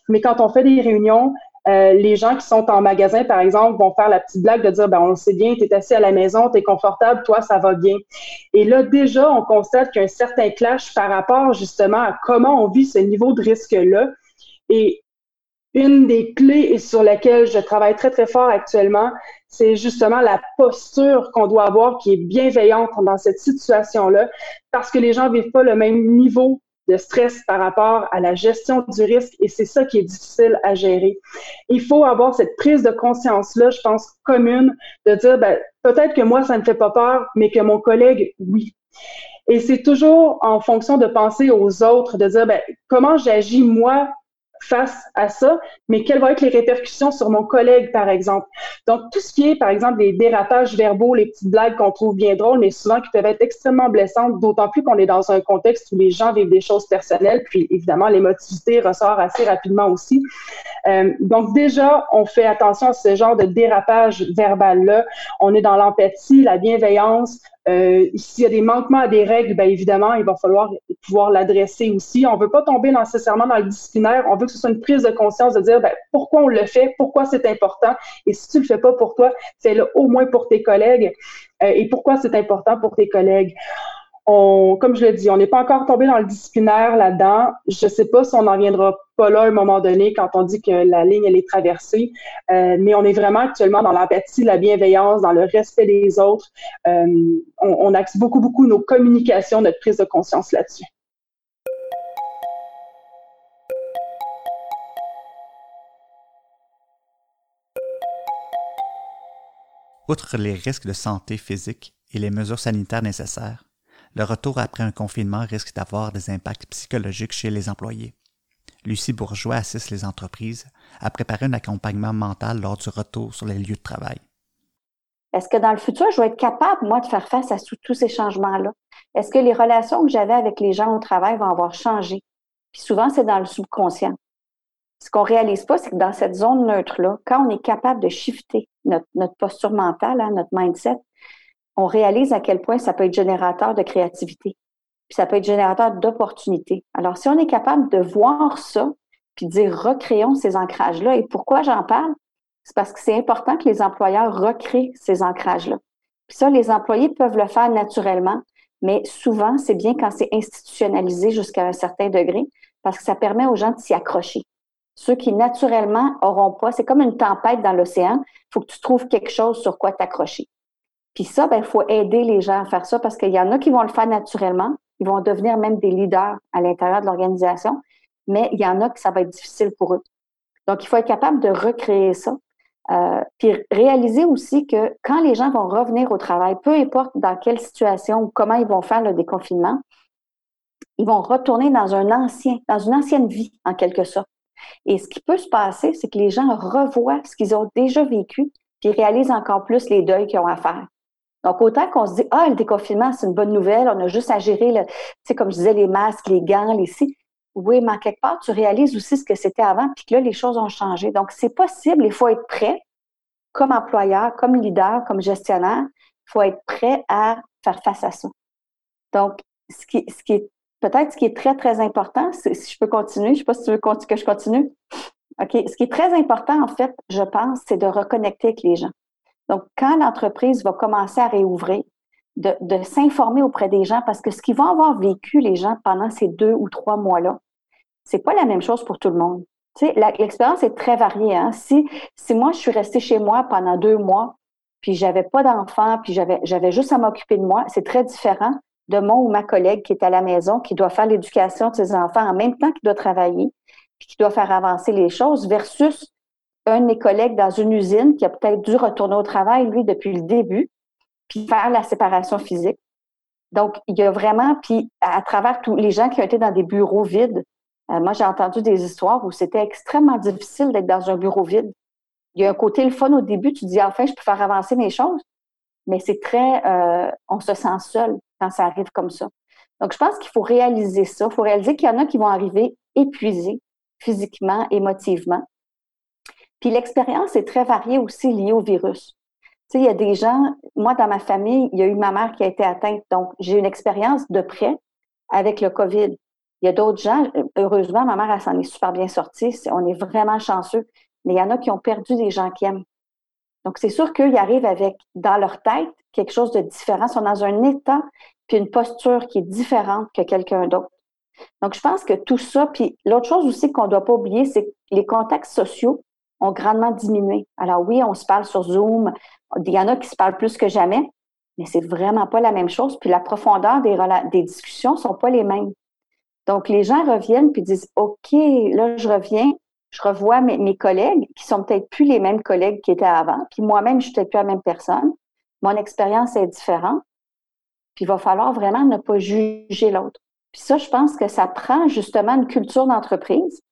Speaker 2: Mais quand on fait des réunions, euh, les gens qui sont en magasin, par exemple, vont faire la petite blague de dire, ben, on sait bien, tu es assis à la maison, tu es confortable, toi, ça va bien. Et là, déjà, on constate qu'il y a un certain clash par rapport justement à comment on vit ce niveau de risque-là. Et une des clés sur laquelle je travaille très, très fort actuellement, c'est justement la posture qu'on doit avoir qui est bienveillante dans cette situation-là, parce que les gens vivent pas le même niveau de stress par rapport à la gestion du risque et c'est ça qui est difficile à gérer. Il faut avoir cette prise de conscience-là, je pense, commune, de dire, ben, peut-être que moi, ça ne fait pas peur, mais que mon collègue, oui. Et c'est toujours en fonction de penser aux autres, de dire, ben, comment j'agis moi face à ça, mais quelles vont être les répercussions sur mon collègue, par exemple? Donc, tout ce qui est, par exemple, des dérapages verbaux, les petites blagues qu'on trouve bien drôles, mais souvent qui peuvent être extrêmement blessantes, d'autant plus qu'on est dans un contexte où les gens vivent des choses personnelles, puis évidemment, l'émotivité ressort assez rapidement aussi. Euh, donc, déjà, on fait attention à ce genre de dérapage verbal-là. On est dans l'empathie, la bienveillance, Euh, S'il y a des manquements à des règles, bien évidemment, il va falloir pouvoir l'adresser aussi. On ne veut pas tomber nécessairement dans le disciplinaire. On veut que ce soit une prise de conscience de dire ben, pourquoi on le fait, pourquoi c'est important? Et si tu ne le fais pas pour toi, fais-le au moins pour tes collègues. Euh, et pourquoi c'est important pour tes collègues? Comme je l'ai dit, on n'est pas encore tombé dans le disciplinaire là-dedans. Je ne sais pas si on n'en viendra pas là à un moment donné quand on dit que la ligne, est traversée. Euh, mais on est vraiment actuellement dans l'empathie, la bienveillance, dans le respect des autres. Euh, on axe beaucoup, beaucoup nos communications, notre prise de conscience là-dessus.
Speaker 1: Outre les risques de santé physique et les mesures sanitaires nécessaires, le retour après un confinement risque d'avoir des impacts psychologiques chez les employés. Lucie Bourgeois assiste les entreprises à préparer un accompagnement mental lors du retour sur les lieux de travail.
Speaker 3: Est-ce que dans le futur, je vais être capable, moi, de faire face à tous ces changements-là? Est-ce que les relations que j'avais avec les gens au travail vont avoir changé? Puis souvent, c'est dans le subconscient. Ce qu'on réalise pas, c'est que dans cette zone neutre-là, quand on est capable de shifter notre, posture mentale, hein, notre mindset, on réalise à quel point ça peut être générateur de créativité, puis ça peut être générateur d'opportunités. Alors, si on est capable de voir ça, puis de dire recréons ces ancrages-là, et pourquoi j'en parle? C'est parce que c'est important que les employeurs recréent ces ancrages-là. Puis ça, les employés peuvent le faire naturellement, mais souvent, c'est bien quand c'est institutionnalisé jusqu'à un certain degré, parce que ça permet aux gens de s'y accrocher. Ceux qui naturellement auront pas, c'est comme une tempête dans l'océan, il faut que tu trouves quelque chose sur quoi t'accrocher. Puis ça, il ben, faut aider les gens à faire ça parce qu'il y en a qui vont le faire naturellement. Ils vont devenir même des leaders à l'intérieur de l'organisation, mais il y en a que ça va être difficile pour eux. Donc, il faut être capable de recréer ça. Euh, puis réaliser aussi que quand les gens vont revenir au travail, peu importe dans quelle situation ou comment ils vont faire le déconfinement, ils vont retourner dans un ancien, dans une ancienne vie, en quelque sorte. Et ce qui peut se passer, c'est que les gens revoient ce qu'ils ont déjà vécu, puis réalisent encore plus les deuils qu'ils ont à faire. Donc, autant qu'on se dit, ah, le déconfinement, c'est une bonne nouvelle, on a juste à gérer, tu sais, comme je disais, les masques, les gants, les si. Oui, mais quelque part, tu réalises aussi ce que c'était avant, puis que là, les choses ont changé. Donc, c'est possible, il faut être prêt, comme employeur, comme leader, comme gestionnaire, il faut être prêt à faire face à ça. Donc, ce qui, ce qui est peut-être ce qui est très, très important, si je peux continuer, je ne sais pas si tu veux que je continue. OK. Ce qui est très important, en fait, je pense, c'est de reconnecter avec les gens. Donc, quand l'entreprise va commencer à réouvrir, de, s'informer auprès des gens parce que ce qu'ils vont avoir vécu, les gens, pendant ces deux ou trois mois-là, c'est pas la même chose pour tout le monde. L'expérience est très variée. Hein? Si, si moi, je suis restée chez moi pendant deux mois, puis j'avais pas d'enfants, puis j'avais, j'avais juste à m'occuper de moi, c'est très différent de mon ou ma collègue qui est à la maison, qui doit faire l'éducation de ses enfants en même temps qu'il doit travailler, puis qui doit faire avancer les choses, versus un de mes collègues dans une usine qui a peut-être dû retourner au travail, lui, depuis le début, puis faire la séparation physique. Donc, il y a vraiment, puis à travers tous les gens qui ont été dans des bureaux vides, euh, moi, j'ai entendu des histoires où c'était extrêmement difficile d'être dans un bureau vide. Il y a un côté le fun au début, tu dis, enfin, je peux faire avancer mes choses, mais c'est très, euh, on se sent seul quand ça arrive comme ça. Donc, je pense qu'il faut réaliser ça. Il faut réaliser qu'il y en a qui vont arriver épuisés physiquement, émotivement, puis l'expérience est très variée aussi liée au virus. Tu sais, il y a des gens, moi dans ma famille, il y a eu ma mère qui a été atteinte, donc j'ai une expérience de près avec le COVID. Il y a d'autres gens, heureusement, ma mère, elle s'en est super bien sortie, on est vraiment chanceux, mais il y en a qui ont perdu des gens qui aiment. Donc, c'est sûr qu'ils arrivent avec, dans leur tête, quelque chose de différent, ils sont dans un état, puis une posture qui est différente que quelqu'un d'autre. Donc, je pense que tout ça, puis l'autre chose aussi qu'on ne doit pas oublier, c'est que les contacts sociaux, ont grandement diminué. Alors oui, on se parle sur Zoom. Il y en a qui se parlent plus que jamais, mais c'est vraiment pas la même chose. Puis la profondeur des, des discussions sont pas les mêmes. Donc les gens reviennent puis disent OK, là je reviens, je revois mes, collègues qui sont peut-être plus les mêmes collègues qui étaient avant. Puis moi-même, je suis peut-être plus la même personne. Mon expérience est différente. Puis il va falloir vraiment ne pas juger l'autre. Puis ça, je pense que ça prend justement une culture d'entreprise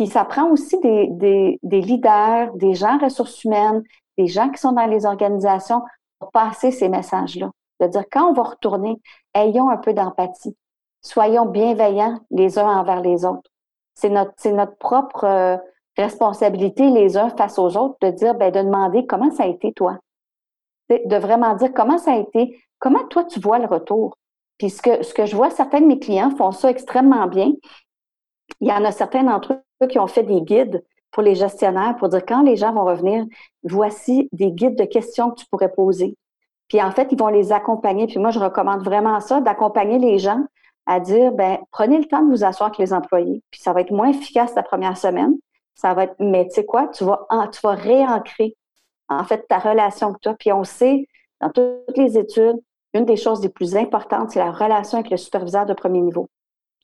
Speaker 3: puis ça prend aussi des, leaders, des gens ressources humaines, des gens qui sont dans les organisations pour passer ces messages-là. De dire, quand on va retourner, ayons un peu d'empathie. Soyons bienveillants les uns envers les autres. C'est notre, notre propre euh, responsabilité les uns face aux autres de dire, ben, de demander comment ça a été toi. De vraiment dire comment ça a été comment toi tu vois le retour? Puis ce que, ce que je vois, certains de mes clients font ça extrêmement bien. Il y en a certains d'entre eux qui ont fait des guides pour les gestionnaires pour dire quand les gens vont revenir, voici des guides de questions que tu pourrais poser. Puis en fait, ils vont les accompagner. Puis moi, je recommande vraiment ça, d'accompagner les gens à dire, ben prenez le temps de vous asseoir avec les employés. Puis ça va être moins efficace la première semaine. Ça va être, mais tu sais quoi, tu vas, tu vas réancrer en fait ta relation avec toi. Puis on sait, dans toutes les études, une des choses les plus importantes, c'est la relation avec le superviseur de premier niveau.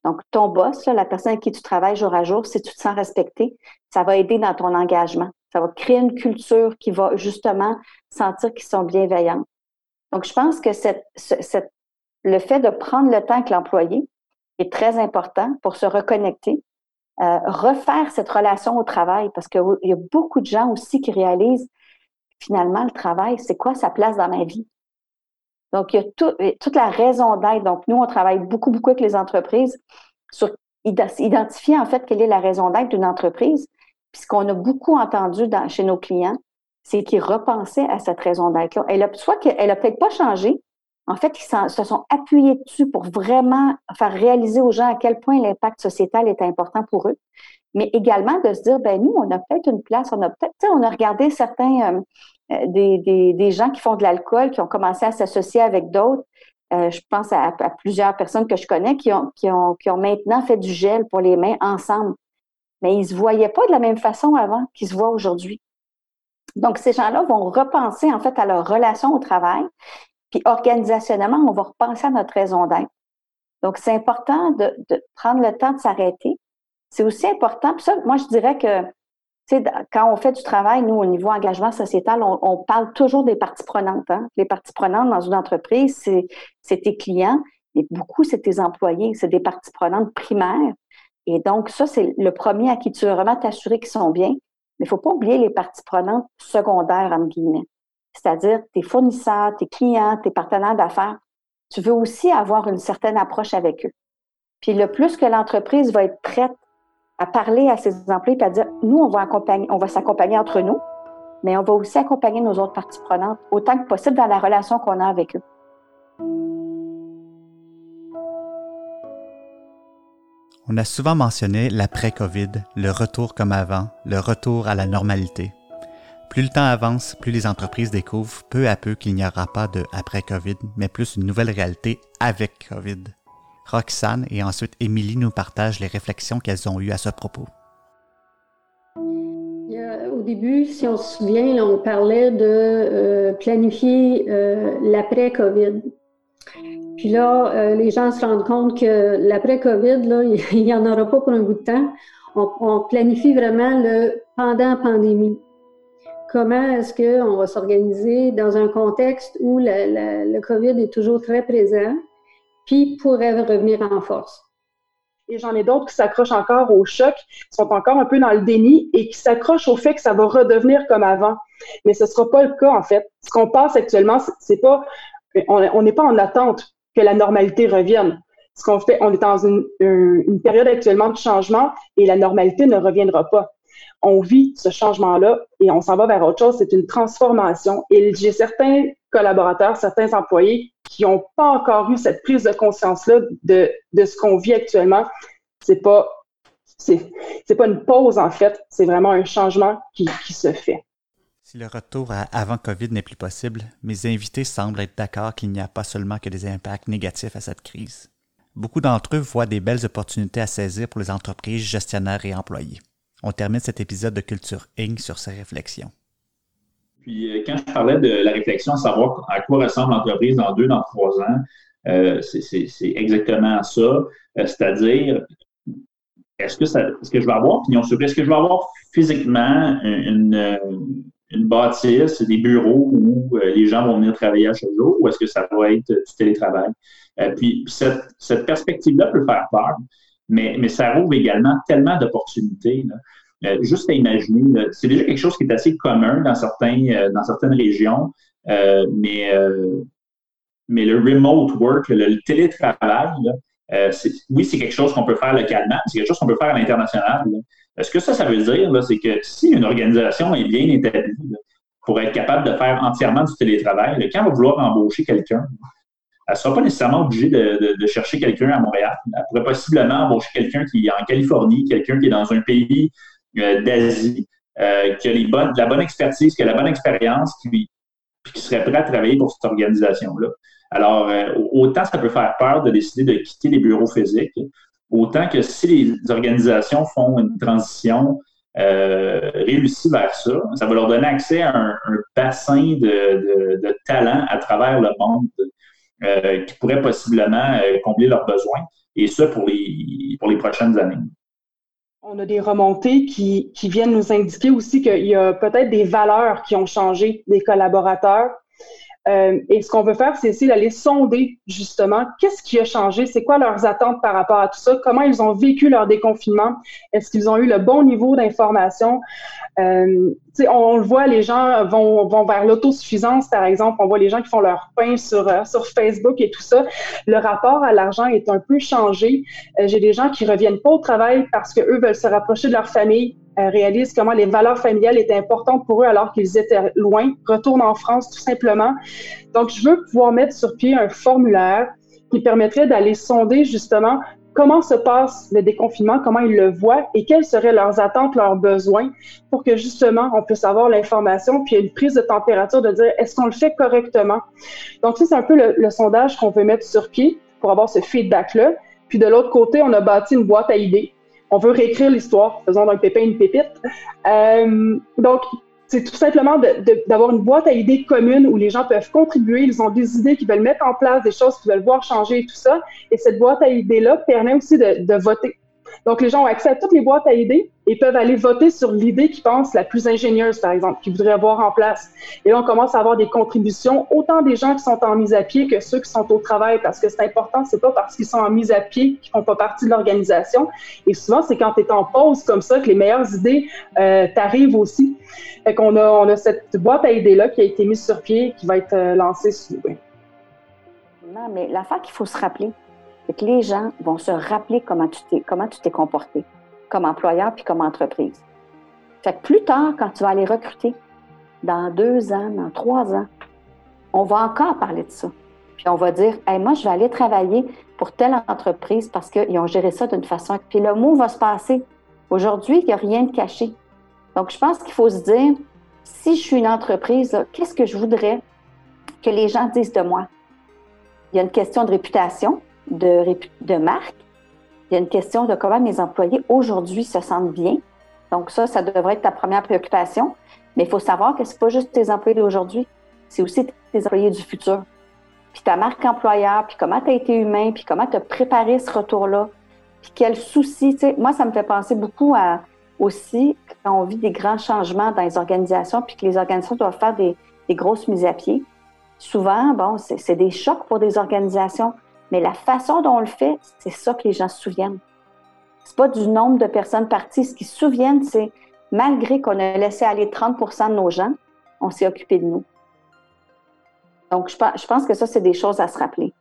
Speaker 3: Donc, ton boss, la personne avec qui tu travailles jour à jour, si tu te sens respecté, ça va aider dans ton engagement. Ça va créer une culture qui va justement sentir qu'ils sont bienveillants. Donc, je pense que le fait de prendre le temps avec l'employé est très important pour se reconnecter, euh, refaire cette relation au travail, parce qu'il y a beaucoup de gens aussi qui réalisent finalement le travail, c'est quoi sa place dans ma vie? Donc, il y a toute la raison d'être. Donc, nous, on travaille beaucoup, beaucoup avec les entreprises sur identifier en fait quelle est la raison d'être d'une entreprise. Puis ce qu'on a beaucoup entendu chez nos clients, c'est qu'ils repensaient à cette raison d'être-là. Elle a, soit qu'elle n'a peut-être pas changé. En fait, ils se sont appuyés dessus pour vraiment faire réaliser aux gens à quel point l'impact sociétal est important pour eux. Mais également de se dire, ben nous, on a peut-être une place, on a peut-être, on a regardé certains, euh, euh, des, gens qui font de l'alcool, qui ont commencé à s'associer avec d'autres. Euh, je pense à, plusieurs personnes que je connais qui ont, qui, ont, qui ont maintenant fait du gel pour les mains ensemble. Mais ils ne se voyaient pas de la même façon avant qu'ils se voient aujourd'hui. Donc, ces gens-là vont repenser en fait à leur relation au travail. Puis organisationnellement, on va repenser à notre raison d'être. Donc, c'est important de, de, prendre le temps de s'arrêter. C'est aussi important, puis ça, moi, je dirais que quand on fait du travail, nous, au niveau engagement sociétal, on, parle toujours des parties prenantes. Hein. Les parties prenantes dans une entreprise, c'est tes clients, mais beaucoup, c'est tes employés, c'est des parties prenantes primaires. Et donc, ça, c'est le premier à qui tu veux vraiment t'assurer qu'ils sont bien. Mais il ne faut pas oublier les parties prenantes secondaires, entre guillemets. C'est-à-dire tes fournisseurs, tes clients, tes partenaires d'affaires. Tu veux aussi avoir une certaine approche avec eux. Puis le plus que l'entreprise va être prête à parler à ses employés et à dire nous, on va, s'accompagner entre nous, mais on va aussi accompagner nos autres parties prenantes autant que possible dans la relation qu'on a avec eux.
Speaker 1: On a souvent mentionné l'après-COVID, le retour comme avant, le retour à la normalité. Plus le temps avance, plus les entreprises découvrent peu à peu qu'il n'y aura pas de après-COVID, mais plus une nouvelle réalité avec COVID. Roxane et ensuite Émilie nous partagent les réflexions qu'elles ont eues à ce propos.
Speaker 5: Au début, si on se souvient, on parlait de euh, planifier euh, l'après-COVID. Puis là, euh, les gens se rendent compte que l'après-COVID, il n'y en aura pas pour un bout de temps. On, planifie vraiment le pendant pandémie. Comment est-ce qu'on va s'organiser dans un contexte où le COVID est toujours très présent? Puis pourraient revenir en force.
Speaker 2: Et j'en ai d'autres qui s'accrochent encore au choc, qui sont encore un peu dans le déni et qui s'accrochent au fait que ça va redevenir comme avant. Mais ce ne sera pas le cas, en fait. Ce qu'on passe actuellement, c'est pas, on n'est pas en attente que la normalité revienne. Ce qu'on fait, on est dans une période actuellement de changement et la normalité ne reviendra pas on vit ce changement-là et on s'en va vers autre chose. C'est une transformation. Et j'ai certains collaborateurs, certains employés qui n'ont pas encore eu cette prise de conscience-là de, ce qu'on vit actuellement. C'est pas c'est, pas une pause en fait, c'est vraiment un changement qui, qui se fait.
Speaker 1: Si le retour à avant COVID n'est plus possible, mes invités semblent être d'accord qu'il n'y a pas seulement que des impacts négatifs à cette crise. Beaucoup d'entre eux voient des belles opportunités à saisir pour les entreprises, gestionnaires et employés. On termine cet épisode de Culture Inc. sur ces réflexions.
Speaker 4: Puis euh, quand je parlais de la réflexion, à savoir à quoi ressemble l'entreprise dans deux, dans trois ans, euh, c'est exactement ça. Euh, c'est-à-dire, est-ce que, est-ce que je vais avoir pignon sur Est-ce que je vais avoir physiquement une, une bâtisse, des bureaux où les gens vont venir travailler à chaque jour ou est-ce que ça va être du télétravail? puis cette, cette perspective-là peut faire peur mais, mais ça rouvre également tellement d'opportunités. Euh, juste à imaginer, c'est déjà quelque chose qui est assez commun dans, certains, euh, dans certaines régions, euh, mais, mais le remote work, le, télétravail, oui, c'est quelque chose qu'on peut faire localement, c'est quelque chose qu'on peut faire à l'international. Ce que ça, ça veut dire, c'est que si une organisation est bien établie pour être capable de faire entièrement du télétravail, quand on va vouloir embaucher quelqu'un, elle ne sera pas nécessairement obligée de, chercher quelqu'un à Montréal. Elle pourrait possiblement embaucher quelqu'un qui est en Californie, quelqu'un qui est dans un pays euh, d'Asie, euh, qui a la bonne expertise, qui a la bonne expérience, qui, qui serait prêt à travailler pour cette organisation-là. Alors, euh, autant ça peut faire peur de décider de quitter les bureaux physiques, autant que si les organisations font une transition euh, réussie vers ça, ça va leur donner accès à un, bassin de, de, talent à travers le monde qui pourrait possiblement combler leurs besoins, et ça pour les prochaines années.
Speaker 2: On a des remontées qui, viennent nous indiquer aussi qu'il y a peut-être des valeurs qui ont changé des collaborateurs euh, et ce qu'on veut faire, c'est essayer d'aller sonder justement qu'est-ce qui a changé, c'est quoi leurs attentes par rapport à tout ça, comment ils ont vécu leur déconfinement, est-ce qu'ils ont eu le bon niveau d'information? Euh, on, le voit, les gens vont, vers l'autosuffisance, par exemple. On voit les gens qui font leur pain sur, euh, Facebook et tout ça. Le rapport à l'argent est un peu changé. J'ai des gens qui reviennent pas au travail parce qu'eux veulent se rapprocher de leur famille, réalisent comment les valeurs familiales étaient importantes pour eux alors qu'ils étaient loin, retournent en France tout simplement. Donc, je veux pouvoir mettre sur pied un formulaire qui permettrait d'aller sonder justement comment se passe le déconfinement, comment ils le voient et quelles seraient leurs attentes, leurs besoins pour que justement on puisse avoir l'information puis une prise de température de dire est-ce qu'on le fait correctement? Donc ça, c'est un peu le, le sondage qu'on veut mettre sur pied pour avoir ce feedback-là. Puis de l'autre côté, on a bâti une boîte à idées on veut réécrire l'histoire, faisant d'un pépin une pépite. Euh, donc, c'est tout simplement d'avoir une boîte à idées commune où les gens peuvent contribuer, ils ont des idées qu'ils veulent mettre en place, des choses qu'ils veulent voir changer et tout ça. Et cette boîte à idées-là permet aussi de voter. Donc, les gens ont accès à toutes les boîtes à idées et peuvent aller voter sur l'idée qu'ils pensent la plus ingénieuse, par exemple, qu'ils voudraient avoir en place. Et là, on commence à avoir des contributions, autant des gens qui sont en mise à pied que ceux qui sont au travail, parce que c'est important, c'est pas parce qu'ils sont en mise à pied qu'ils font pas partie de l'organisation. Et souvent, c'est quand tu es en pause comme ça que les meilleures idées euh, t'arrivent aussi. Fait qu'on a, on a cette boîte à idées-là qui a été mise sur pied, qui va être euh, lancée sous.
Speaker 3: Non, mais l'affaire qu'il faut se rappeler, que les gens vont se rappeler comment tu t'es, comment tu t'es comporté comme employeur puis comme entreprise. Fait que plus tard, quand tu vas aller recruter, dans deux ans, dans trois ans, on va encore parler de ça. Puis on va dire, moi, je vais aller travailler pour telle entreprise parce qu'ils ont géré ça d'une façon. Puis le mot va se passer. Aujourd'hui, il n'y a rien de caché. Donc, je pense qu'il faut se dire, si je suis une entreprise, qu'est-ce que je voudrais que les gens disent de moi? Il y a une question de réputation de, de marque. Il y a une question de comment mes employés aujourd'hui se sentent bien. Donc ça, ça devrait être ta première préoccupation. Mais il faut savoir que c'est pas juste tes employés d'aujourd'hui, c'est aussi tes employés du futur. Puis ta marque employeur, puis comment tu as été humain, puis comment tu as préparé ce retour-là, puis quels soucis. Tu sais, moi, ça me fait penser beaucoup à aussi quand on vit des grands changements dans les organisations, puis que les organisations doivent faire des, des grosses mises à pied. Souvent, bon, c'est des chocs pour des organisations. Mais la façon dont on le fait, c'est ça que les gens se souviennent. C'est pas du nombre de personnes parties. Ce qu'ils se souviennent, c'est malgré qu'on a laissé aller 30% de nos gens, on s'est occupé de nous. Donc, je pense que ça, c'est des choses à se rappeler.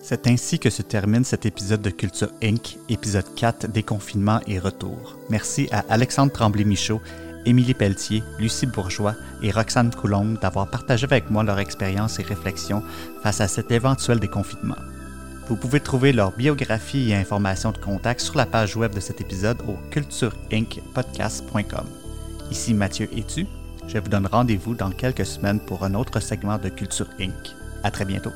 Speaker 1: C'est ainsi que se termine cet épisode de Culture Inc., épisode 4, Déconfinement et retour. Merci à Alexandre Tremblay-Michaud Émilie Pelletier, Lucie Bourgeois et Roxane Coulombe d'avoir partagé avec moi leur expérience et réflexions face à cet éventuel déconfinement. Vous pouvez trouver leur biographie et informations de contact sur la page web de cet épisode au cultureincpodcast.com. Ici Mathieu Etu. Je vous donne rendez-vous dans quelques semaines pour un autre segment de Culture Inc. À très bientôt.